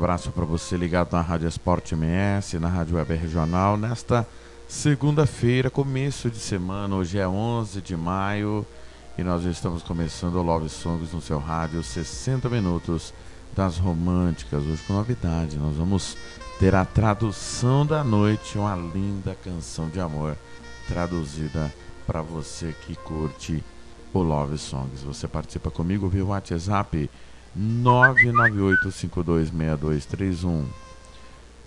Abraço para você ligado na Rádio Esporte MS, na Rádio Web Regional, nesta segunda-feira, começo de semana. Hoje é 11 de maio e nós estamos começando o Love Songs no seu rádio, 60 minutos das românticas. Hoje com novidade, nós vamos ter a tradução da noite, uma linda canção de amor traduzida para você que curte o Love Songs. Você participa comigo via WhatsApp 998526231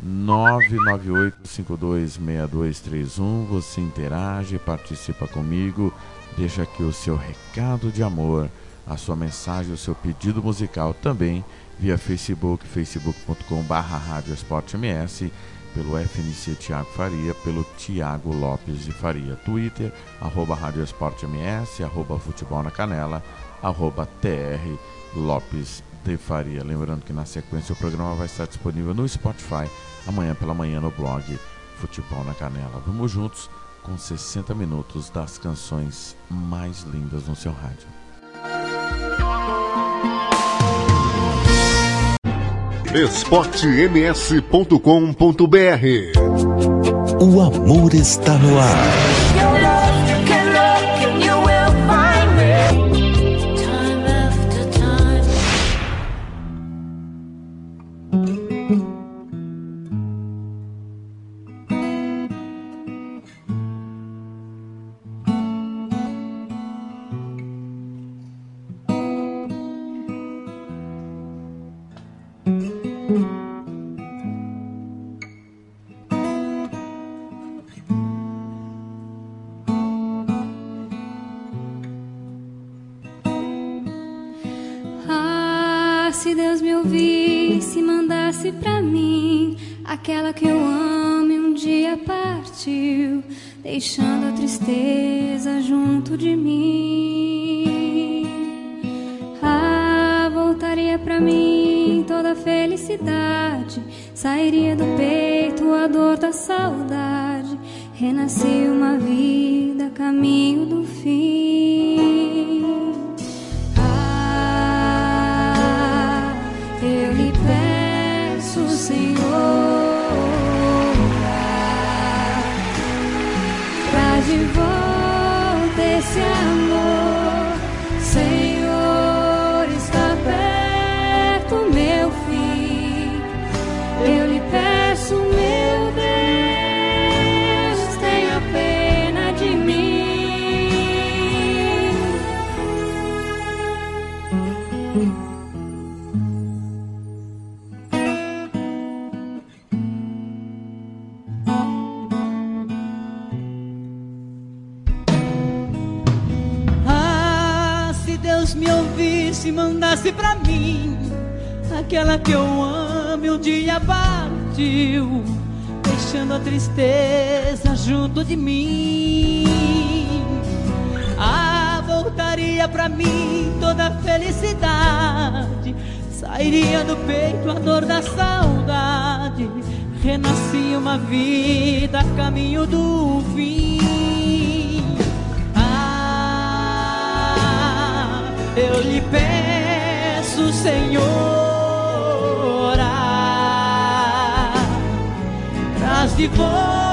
998526231 Você interage, participa comigo, deixa aqui o seu recado de amor, a sua mensagem, o seu pedido musical também via Facebook, facebook.com.br Rádio Esporte MS, pelo FNC Tiago Faria, pelo Tiago Lopes de Faria, Twitter, arroba Rádio Esporte MS, arroba Futebol na Canela, arroba TR Lopes de Faria. Lembrando que na sequência o programa vai estar disponível no Spotify amanhã pela manhã no blog Futebol na Canela. Vamos juntos com 60 minutos das canções mais lindas no seu rádio. esportems.com.br O amor está no ar. Ouvisse, mandasse pra mim aquela que eu amo um dia partiu, deixando a tristeza junto de mim. Ah, voltaria pra mim toda a felicidade, sairia do peito a dor da saudade, renascia uma vida a caminho do fim. Eu lhe peço, Senhor, traz de volta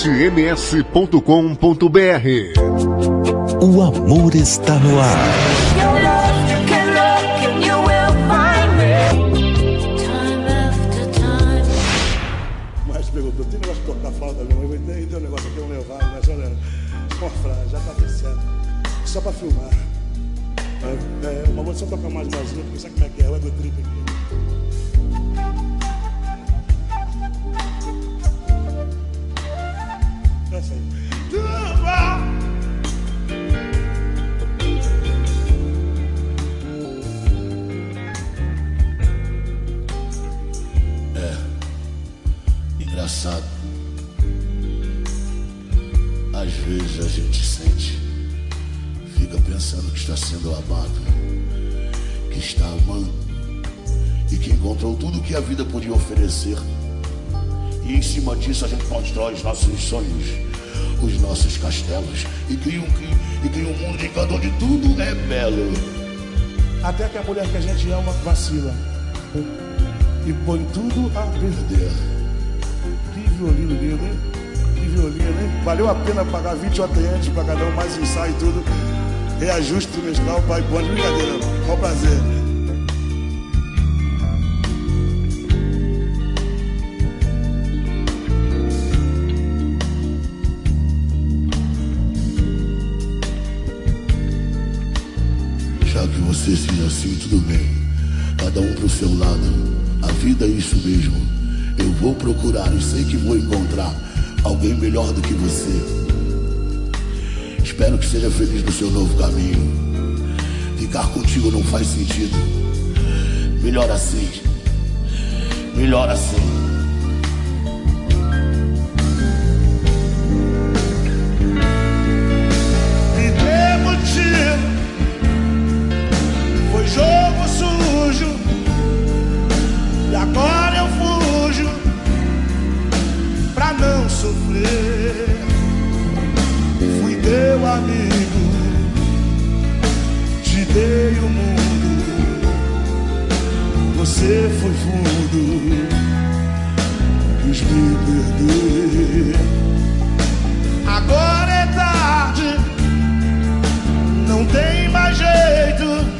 cms.com.br. O amor está no ar. de onde tudo é belo. Até que a mulher que a gente ama vacila e põe tudo a perder. Que violino lindo, hein? Que violino, hein? Valeu a pena pagar 20 OTNs para cada um, mais ensaio e tudo. Reajuste trimestral, tá, pai, bom, brincadeira. Qual prazer. Assim, tudo bem. Cada um pro seu lado. A vida é isso mesmo. Eu vou procurar e sei que vou encontrar alguém melhor do que você. Espero que seja feliz no seu novo caminho. Ficar contigo não faz sentido. Melhor assim. Melhor assim. Motivo. Jogo sujo. E agora eu fujo pra não sofrer. Fui teu amigo, te dei o mundo. Você foi fundo, quis me perder. Agora é tarde, não tem mais jeito.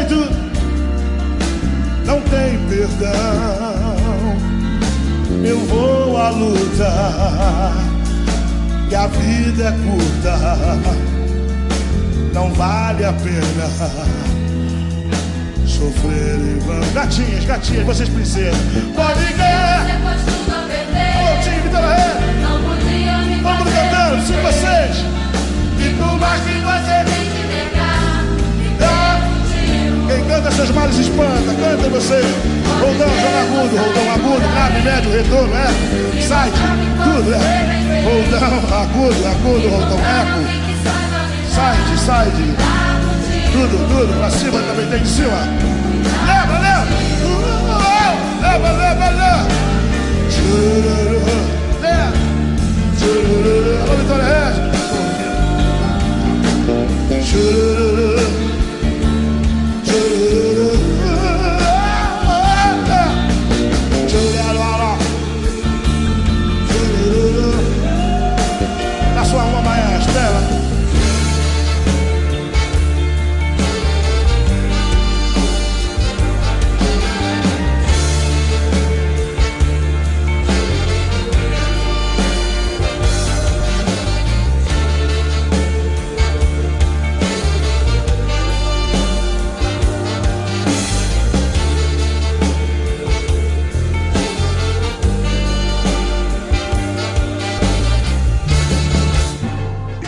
Defeito não tem perdão. Eu vou à luta, que a vida é curta, não vale a pena sofrer em vão. Gatinhas, gatinhas, vocês princesas, pode ganhar. Depois tudo a perder. Alô, time, Vitória. Não podia me Vamos cantando, sim, sofrer. vocês. E por mais que você canta seus males espanta, canta você. Roldão, joga agudo, roldão agudo, grave, médio, retorno, é. Side, tudo, é. Roldão, agudo, agudo, roldão, eco. Side, side, tudo, tudo, pra cima também tem de cima. Leva, leva. Leva, leva, leva. Leva. Vitória Regis. Tchururu.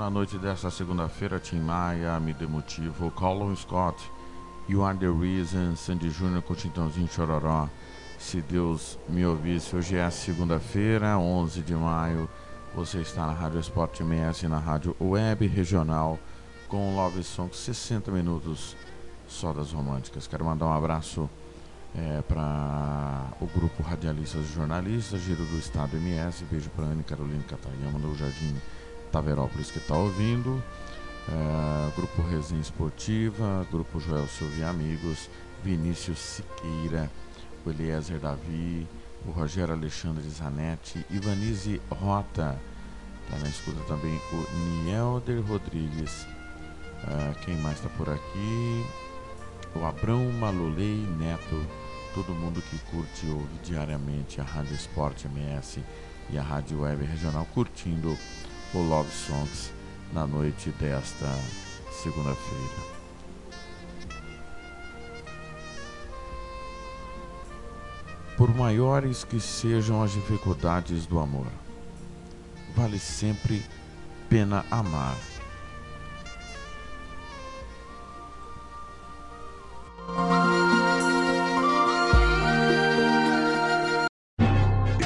Na noite desta segunda-feira, Tim Maia, Me Dê Motivo, Colin Scott, You Are The Reason, Sandy Júnior com Tintãozinho Chororó. Se Deus me ouvisse, hoje é segunda-feira, 11 de maio. Você está na Rádio Esporte MS, na Rádio Web Regional, com Love Songs 60 minutos só das românticas. Quero mandar um abraço para o grupo Radialistas e Jornalistas, Giro do Estado MS. Beijo para Ana Carolina Catayama, no Jardim Taverópolis, que está ouvindo. É, grupo Resenha Esportiva, Grupo Joel Silvia Amigos, Vinícius Siqueira, o Eliezer Davi, o Rogério Alexandre Zanetti, Ivanise Rota. Está na escuta também o Nielder Rodrigues. É, quem mais está por aqui? o Abrão Malolei Neto, todo mundo que curte e ouve diariamente a Rádio Esporte MS e a Rádio Web Regional curtindo o Love Songs na noite desta segunda-feira. Por maiores que sejam as dificuldades do amor, vale sempre pena amar.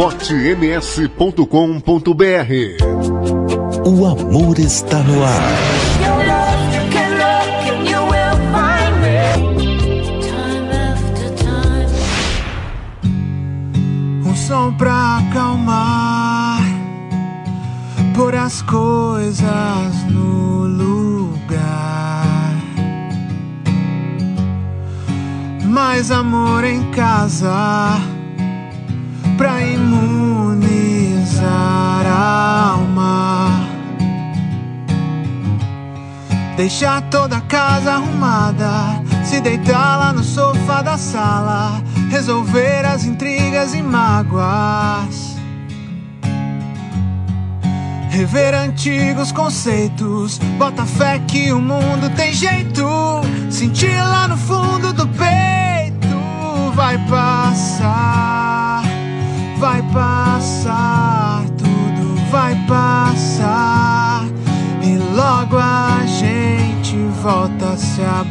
esportems.com.br O amor está no ar. Um som pra acalmar, pôr as coisas no lugar. Mais amor em casa, Deixar toda a casa arrumada, se deitar lá no sofá da sala, resolver as intrigas e mágoas. Rever antigos conceitos, bota fé que o mundo tem jeito. Sentir lá no fundo do peito, vai passar,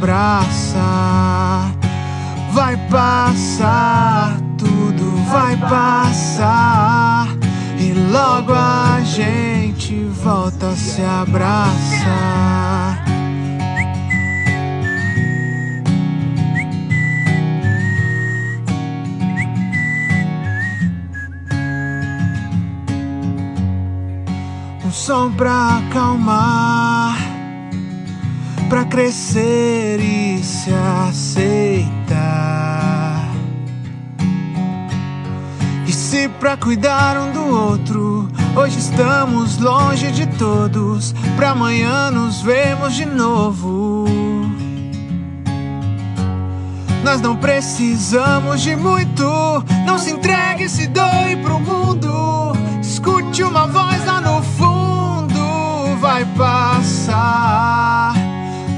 se abraçar. Vai passar, tudo vai passar. E logo a gente volta a se abraçar. Um som pra acalmar, pra crescer e se aceitar. E se pra cuidar um do outro, hoje estamos longe de todos, pra amanhã nos vermos de novo. Nós não precisamos de muito, não se entregue, se doe pro mundo. Escute uma voz lá no fundo, vai passar,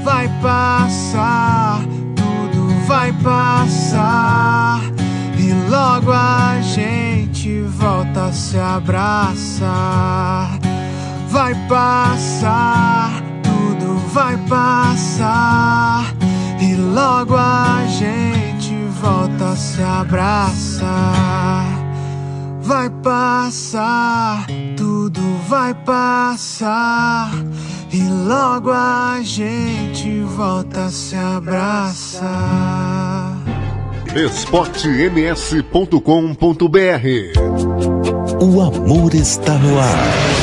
vai passar, tudo vai passar. E logo a gente volta a se abraçar. Vai passar, tudo vai passar. E logo a gente volta a se abraçar. Vai passar, tudo vai passar. E logo a gente volta a se abraçar. esportems.com.br O amor está no ar.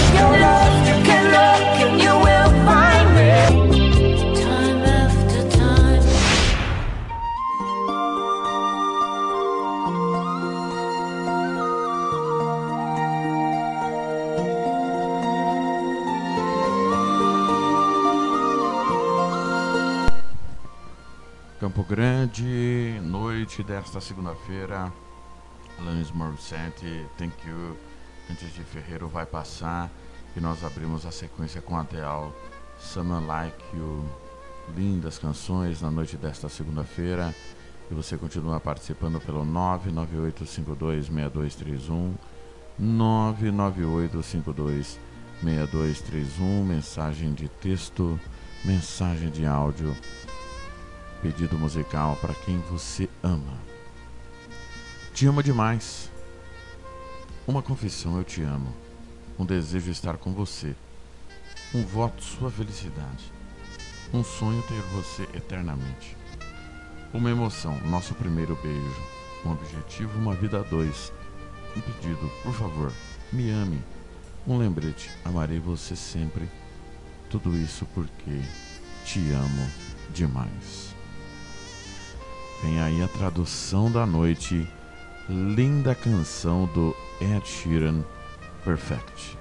Noite desta segunda-feira. Alanis Morissette, Thank You. Antes de Ferreiro vai passar e nós abrimos a sequência com Adele, Someone Like You. Lindas canções na noite desta segunda-feira. E você continua participando pelo 998526231. 998526231. Mensagem de texto, mensagem de áudio pedido musical para quem você ama. Te amo demais. Uma confissão, eu te amo. Um desejo de estar com você. Um voto, sua felicidade. Um sonho ter você eternamente. Uma emoção, nosso primeiro beijo. Um objetivo, uma vida a dois. Um pedido, por favor, me ame. Um lembrete, amarei você sempre. Tudo isso porque te amo demais. Vem aí a tradução da noite. Linda canção do Ed Sheeran, Perfect.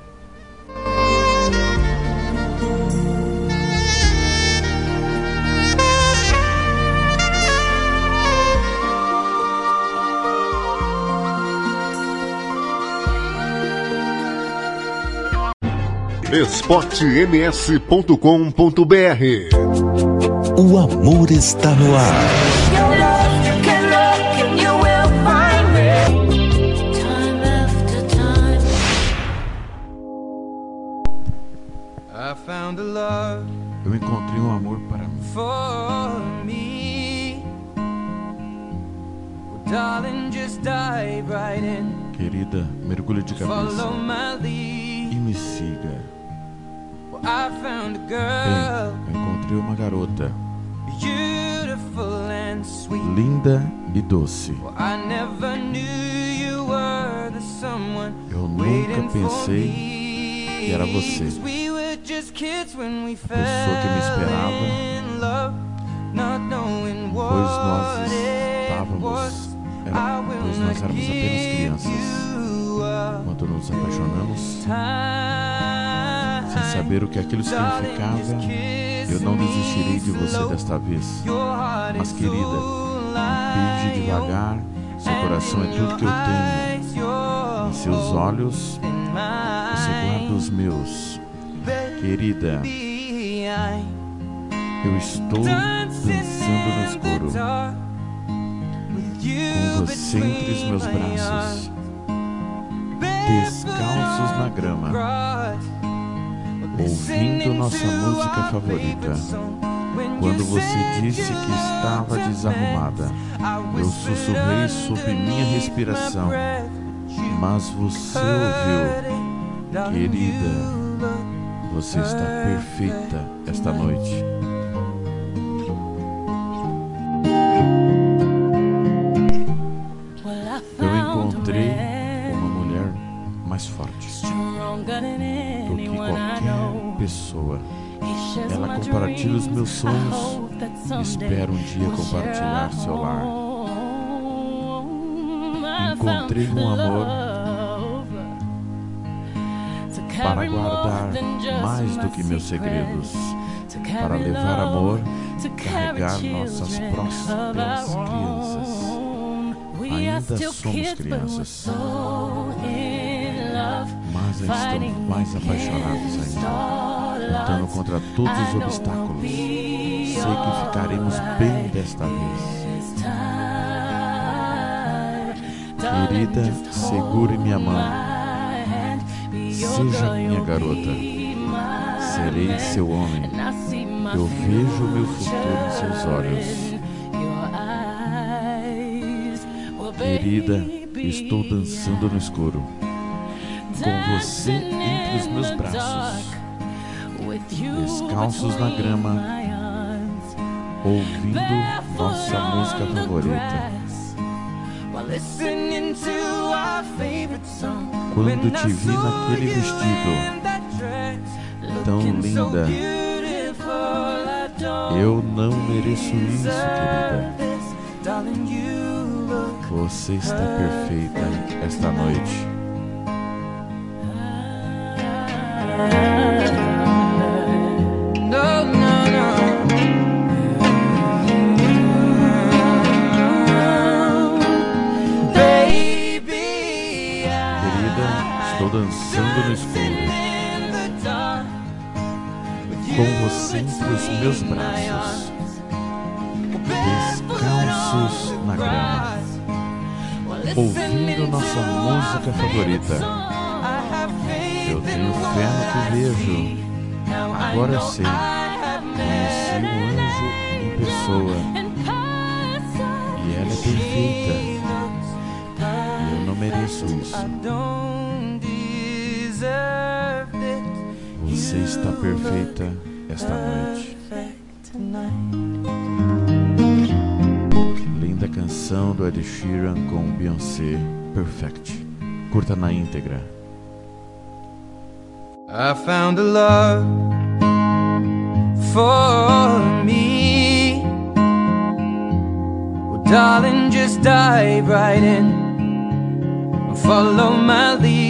esportems.com.br O amor está no ar. Eu encontrei um amor para mim. for me. Well, darling, just dive right in. Querida, mergulhe de cabeça e me siga. Well, I found a Bem, girl, eu encontrei uma garota beautiful and sweet. linda e doce. Well, I never knew you were the someone Eu nunca pensei que era você. Pessoa que me fell esperava, in love, not knowing Pois nós what it estávamos, was. era, I will pois nós éramos apenas give crianças. you up Quando nos apaixonamos, sem saber o que aquilo significava, eu não desistirei de você desta vez. Mas querida, beije devagar, seu coração é tudo que eu tenho. Em seus olhos, você guarda os meus. Querida, eu estou dançando no escuro, com você entre os meus braços, descalços na grama, ouvindo nossa música favorita. Quando você disse que estava desarrumada, eu sussurrei sob minha respiração, mas você ouviu. Querida, você está perfeita esta noite. Eu encontrei uma mulher mais forte do que qualquer pessoa. Ela compartilha os meus sonhos espero um dia compartilhar seu lar. Encontrei um amor para guardar mais do que meus segredos, para levar amor, carregar nossas próximas crianças. Ainda somos crianças, mas estamos mais apaixonados ainda, lutando contra todos os obstáculos. Sei que ficaremos bem desta vez. Querida, segure minha mão. Seja minha garota. Serei seu homem. Eu vejo o meu futuro em seus olhos. Querida, estou dançando no escuro. Com você entre os meus braços. Descalços na grama. Ouvindo nossa música favorita. Quando te vi naquele vestido tão linda, eu não mereço isso, querida. this. Darling, you look Você está perfeita esta noite. Dançando no escuro, com você entre os meus braços, descalços na grama, ouvindo nossa música favorita. Eu tenho fé no que vejo. Agora eu sei. Conheci um anjo em pessoa. E ela é perfeita. E eu não mereço isso. Você está perfeita esta noite. Linda canção do Ed Sheeran com Beyoncé, Perfect. Curta na íntegra. I found a love for me. Well, darling, just dive right in follow my lead.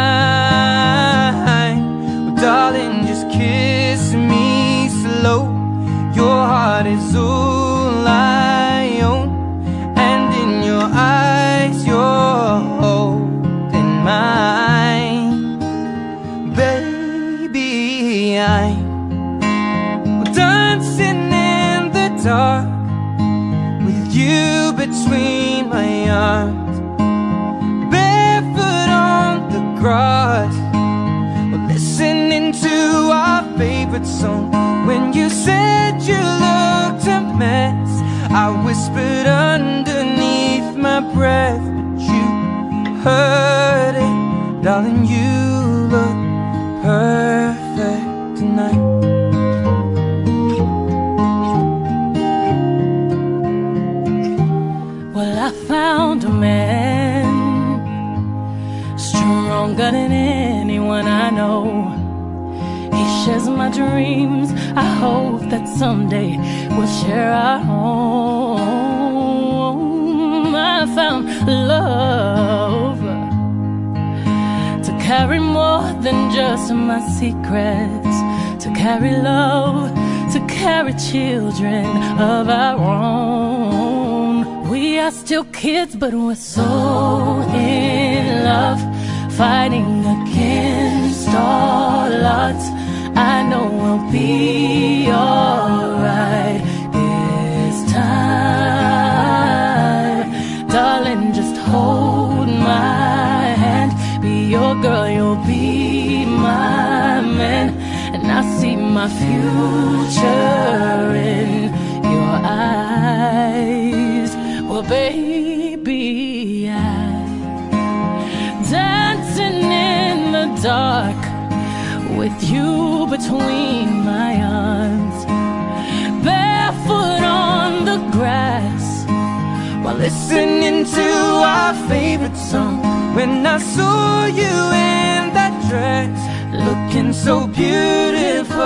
When I saw you in that dress, looking so beautiful,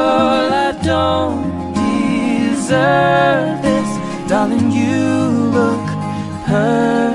I don't deserve this, darling. You look perfect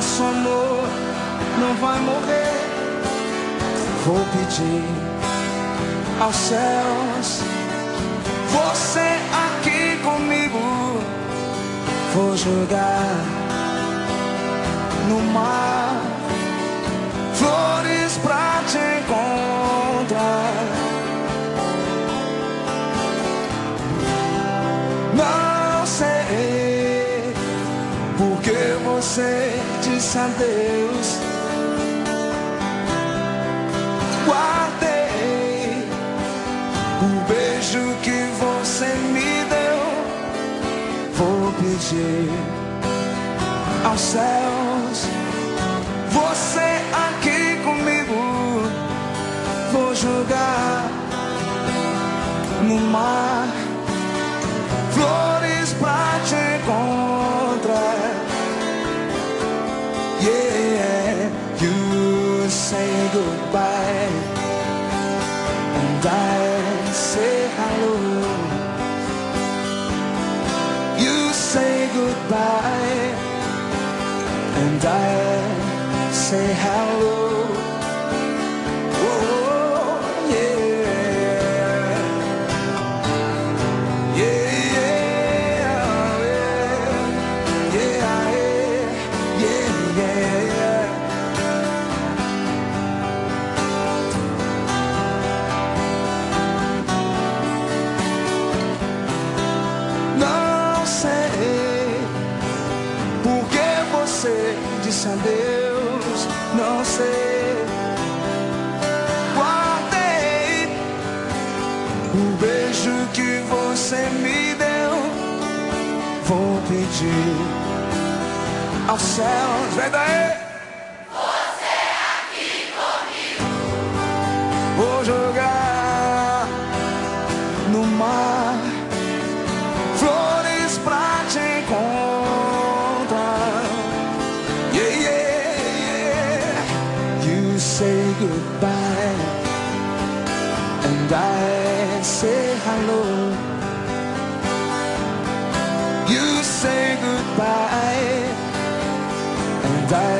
Nosso amor não vai morrer. Vou pedir aos céus, você aqui comigo. Vou jogar no mar flores pra te encontrar. Não sei porque você disse adeus. Guardei o beijo que você me deu. Vou pedir aos céus. Você aqui comigo, vou jogar no mar and I say hello. You say goodbye and I say hello. Pedir aos céus, vem daí. Você aqui comigo. Vou jogar no mar flores pra te encontrar. Yeah, yeah, yeah. You say goodbye, and I say die.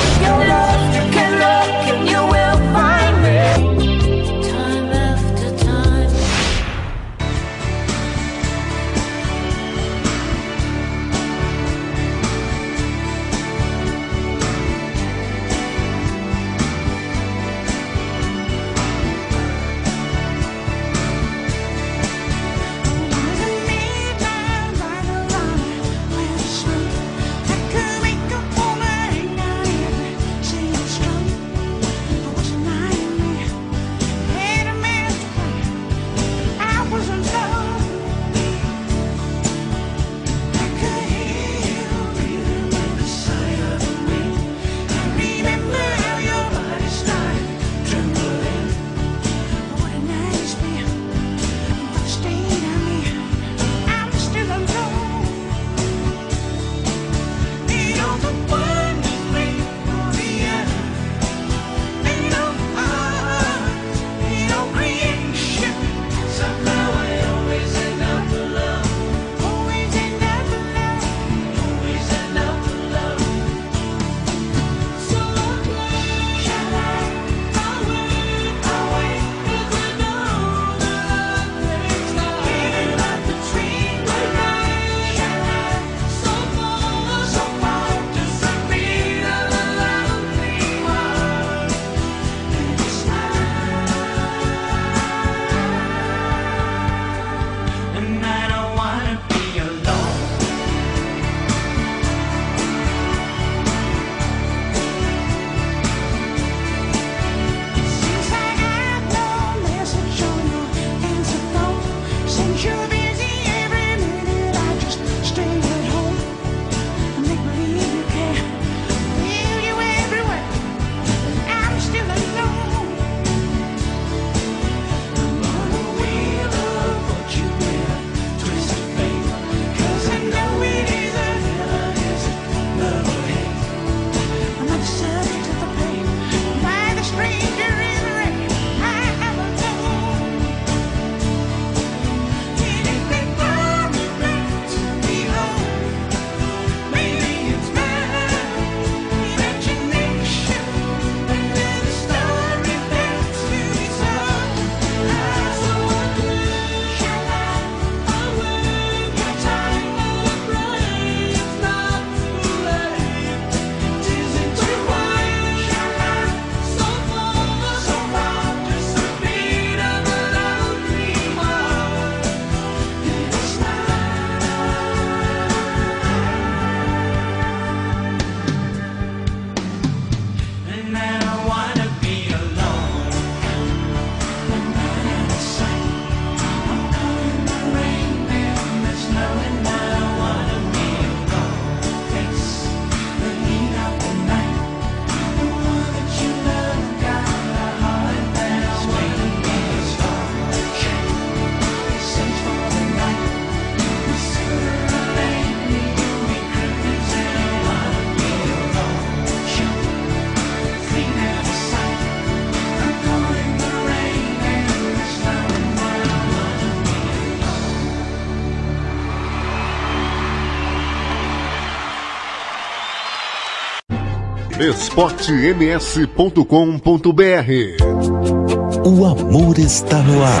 esportems.com.br O amor está no ar.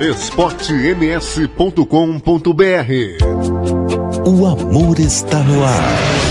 Esportems.com.br O amor está no ar.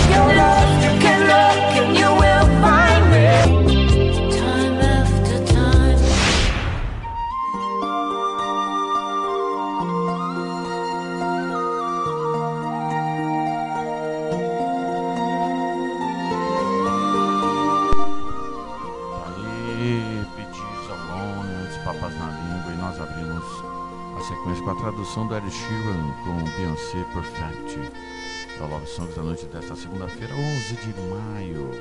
Songs da noite desta segunda-feira, 11 de maio.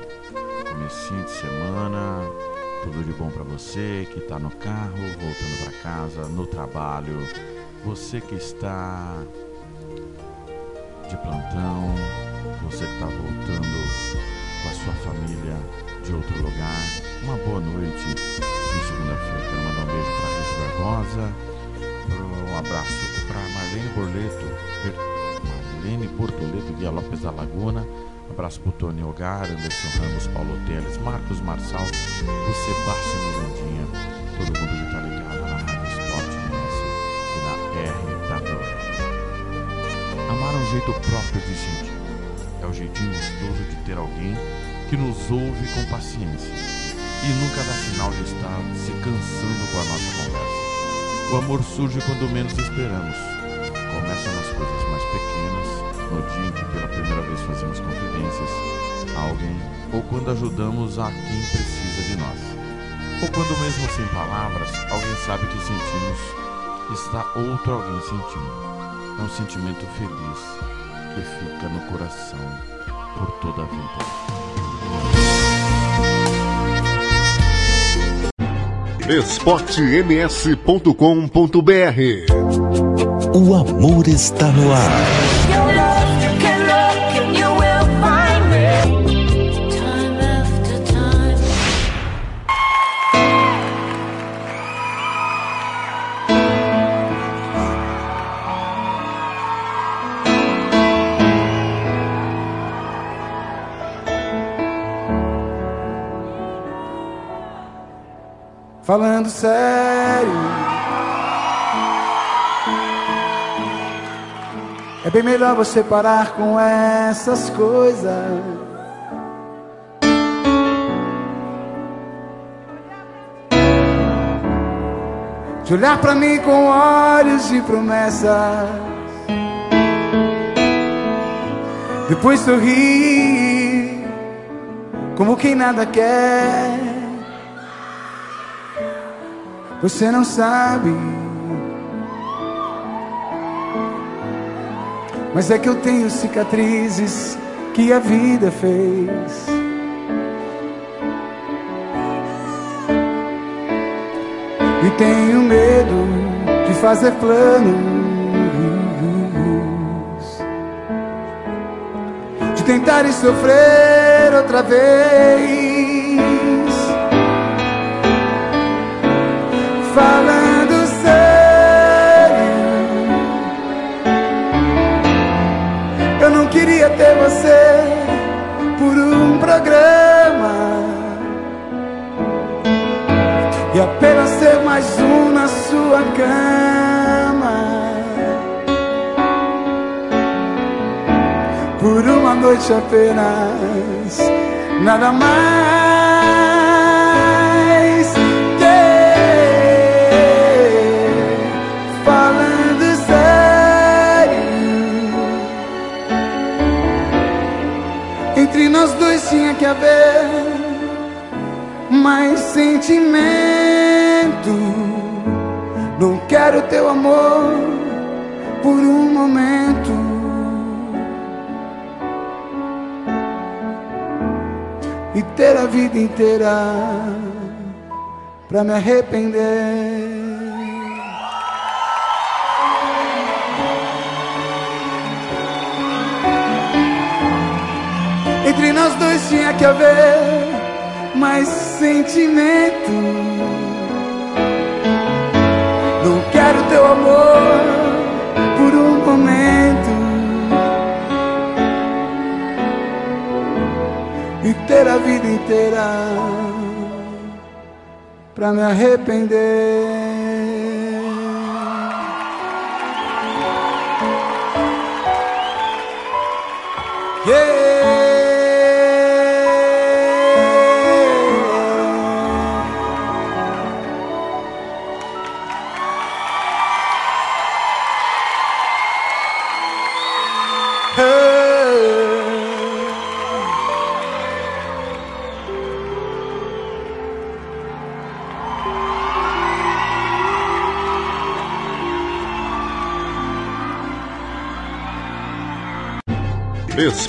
Comecinho de semana, tudo de bom pra você que tá no carro, voltando pra casa, no trabalho. Você que está de plantão, você que tá voltando com a sua família de outro lugar. Uma boa noite de segunda-feira. Quero mandar um beijo para Rita Barbosa, um abraço para Marlene Borleto, Marlene Bortoleto, Guia Lopes da Laguna. Abraço para o Tony Hogar, Anderson Ramos, Paulo Teles, Marcos Marçal, o Sebastião Mirandinha, todo mundo que está ligado na Rádio Esporte MS e na RWR. Amar é um jeito próprio de sentir. É o jeitinho gostoso de ter alguém que nos ouve com paciência e nunca dá sinal de estar se cansando com a nossa conversa. O amor surge quando menos esperamos. Começa nas coisas mais pequenas, no dia em que pela primeira vez fazemos confidências a alguém, ou quando ajudamos a quem precisa de nós. Ou quando mesmo sem palavras, alguém sabe que sentimos, está outro alguém sentindo. É um sentimento feliz que fica no coração por toda a vida. esportems.com.br O amor está no ar. Your love, bem melhor você parar com essas coisas. De olhar pra mim com olhos de promessas. Depois sorrir, como quem nada quer. Você não sabe. Mas é que eu tenho cicatrizes que a vida fez. E tenho medo de fazer planos. De tentar e sofrer outra vez. Falando ter você por um programa e apenas ser mais um na sua cama. Por uma noite apenas, nada mais. Tinha que haver mais sentimento. Não quero teu amor por um momento. E ter a vida inteira pra me arrepender. Entre nós dois tinha que haver mais sentimento. Não quero teu amor por um momento. E ter a vida inteira pra me arrepender.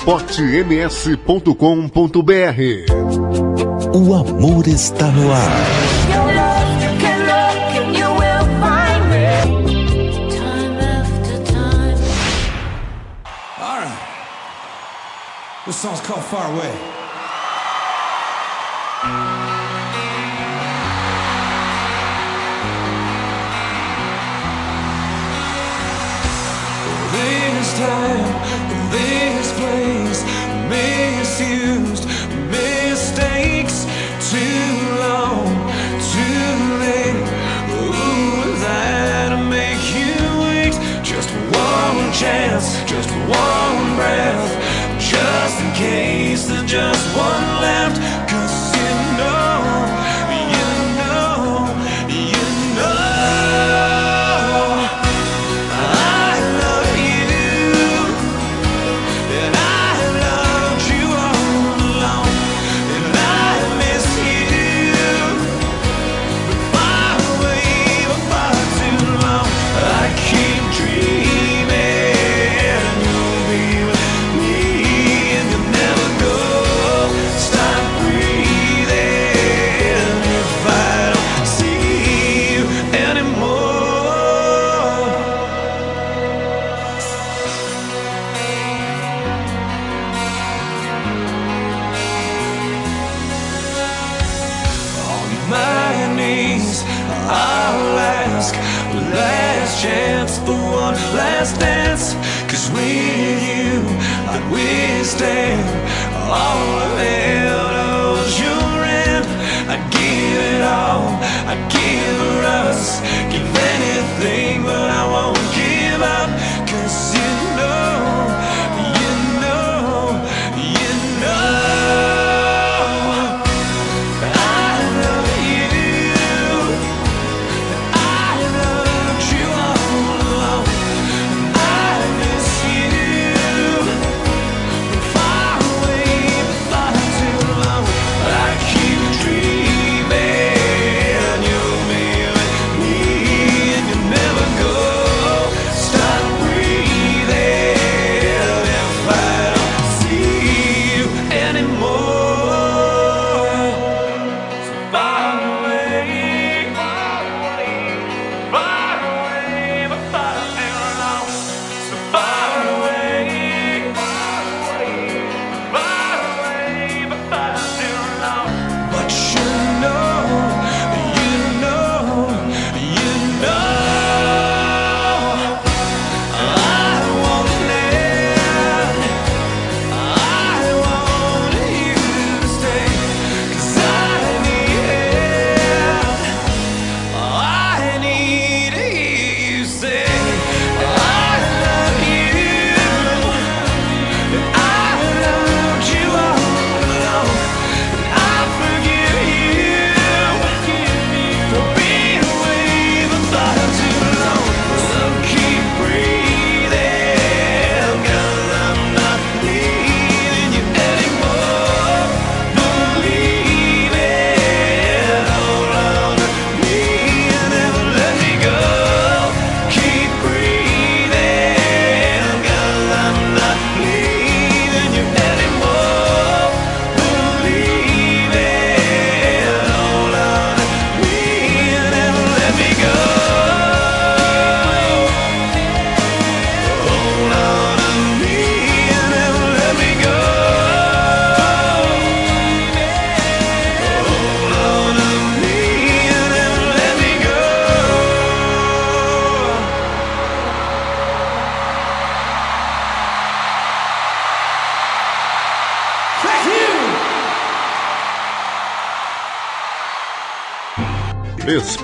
esportems.com.br. O amor está no ar. This song's called Far Away.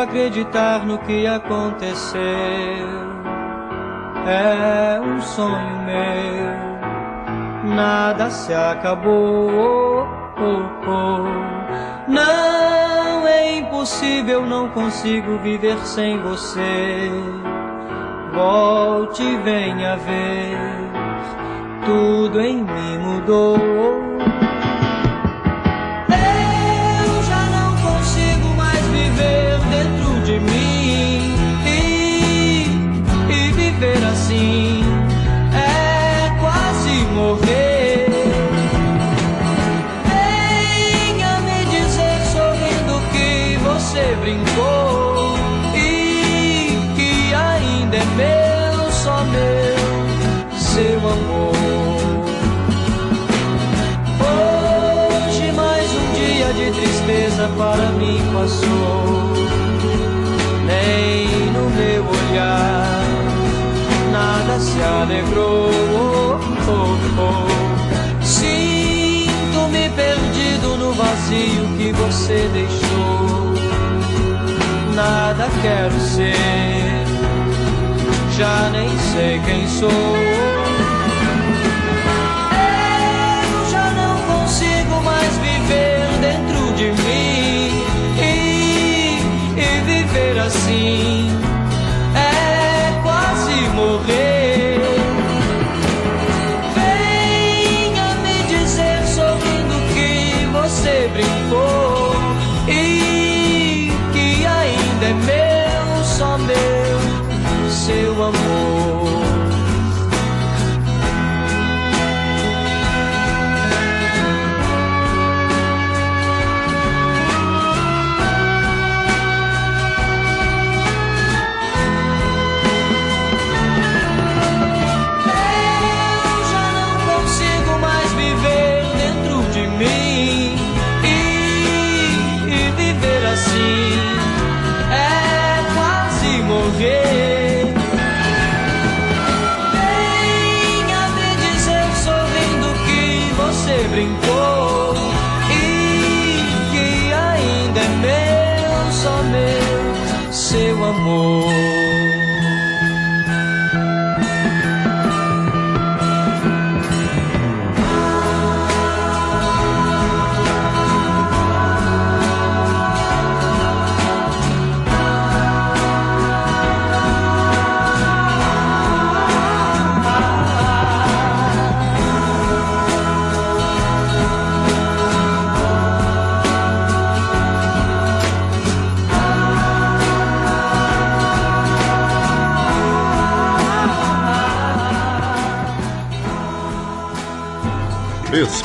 acreditar no que aconteceu. É um sonho meu, nada se acabou. Oh, oh. Não é impossível, não consigo viver sem você. Volte, venha ver, tudo em mim mudou. para mim passou, nem no meu olhar nada se alegrou. Oh, oh, oh. Sinto-me perdido no vazio que você deixou. Nada quero ser, já nem sei quem sou. assim.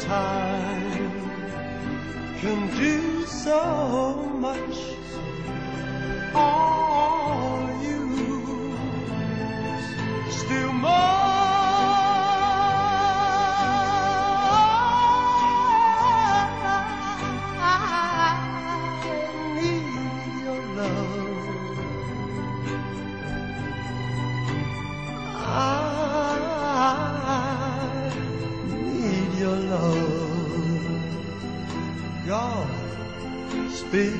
time can do so much. All love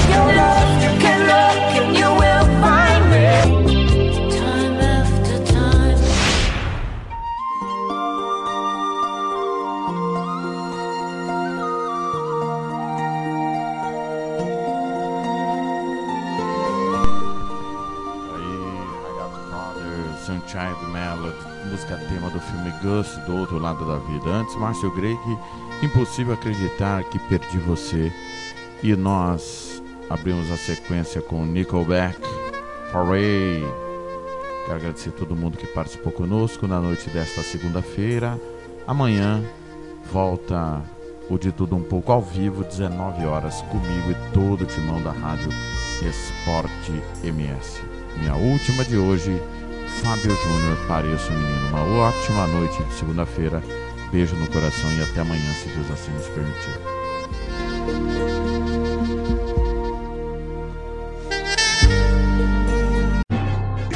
Márcio Greg, impossível acreditar que perdi você. E nós abrimos a sequência com Nickelback, Hooray! Quero agradecer a todo mundo que participou conosco na noite desta segunda-feira. Amanhã volta o de tudo um pouco ao vivo, 19 horas, comigo e todo o timão da rádio Esporte MS. Minha última de hoje, Fábio Júnior, pareço menino. Uma ótima noite de segunda-feira. Beijo no coração e até amanhã, se Deus assim nos permitir.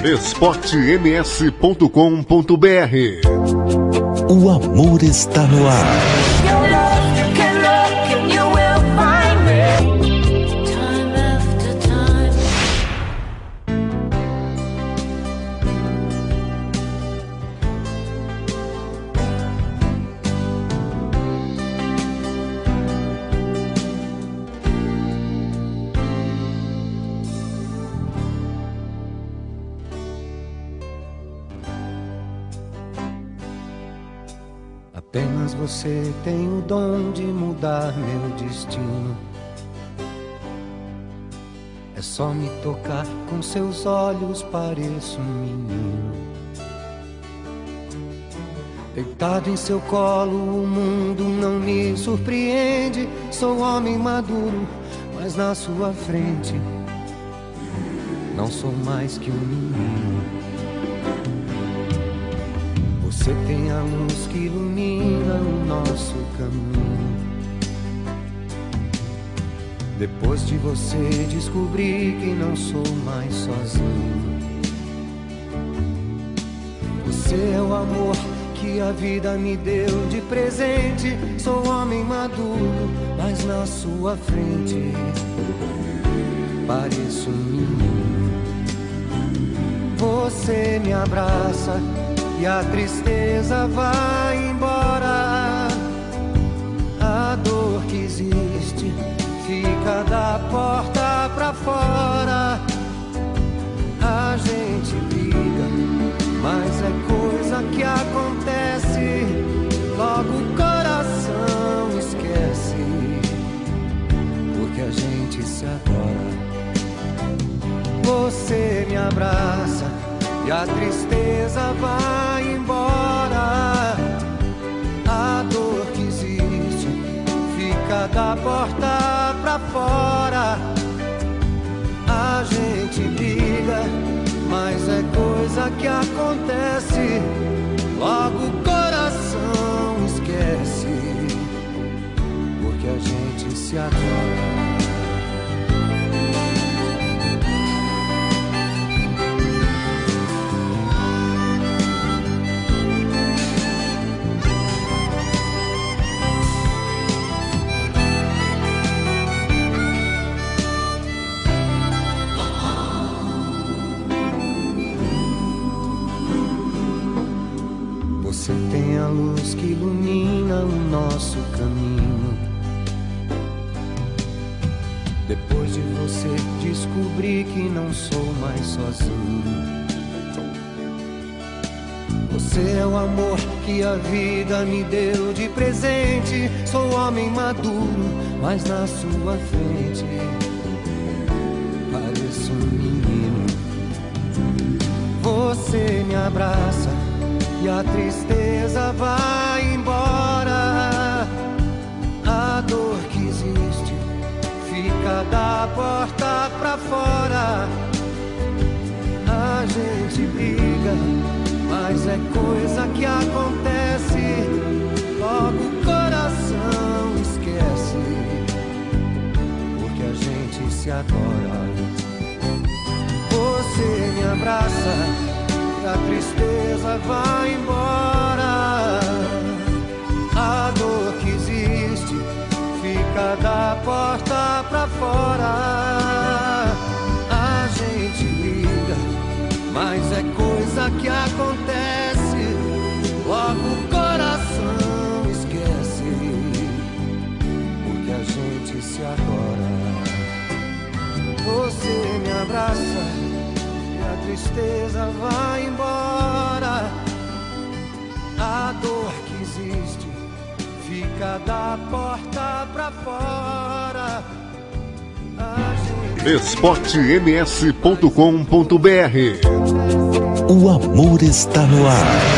esportems.com.br O amor está no ar. Você tem o dom de mudar meu destino. É só me tocar com seus olhos, pareço um menino. Deitado em seu colo, o mundo não me surpreende. Sou homem maduro, mas na sua frente não sou mais que um menino. Você tem a luz que ilumina o nosso caminho. Depois de você descobri que não sou mais sozinho. Você é o amor que a vida me deu de presente. Sou homem maduro, mas na sua frente pareço um menino. Você me abraça e a tristeza vai embora. A dor que existe fica da porta pra fora. A gente briga, mas é coisa que acontece. Logo o coração esquece, porque a gente se adora. Você me abraça e a tristeza vai embora. A dor que existe fica da porta pra fora. A gente briga, mas é coisa que acontece. Logo o coração esquece, porque a gente se adora. O amor que a vida me deu de presente. Sou homem maduro, mas na sua frente pareço um menino. Você me abraça e a tristeza vai embora. A dor que existe fica da porta pra fora. É coisa que acontece. Logo o coração esquece, porque a gente se adora. Você me abraça e a tristeza vai embora. A dor que existe fica da porta pra fora. Gente se adora. Você me abraça e a tristeza vai embora. A dor que existe fica da porta pra fora. esportems.com.br O amor está no ar.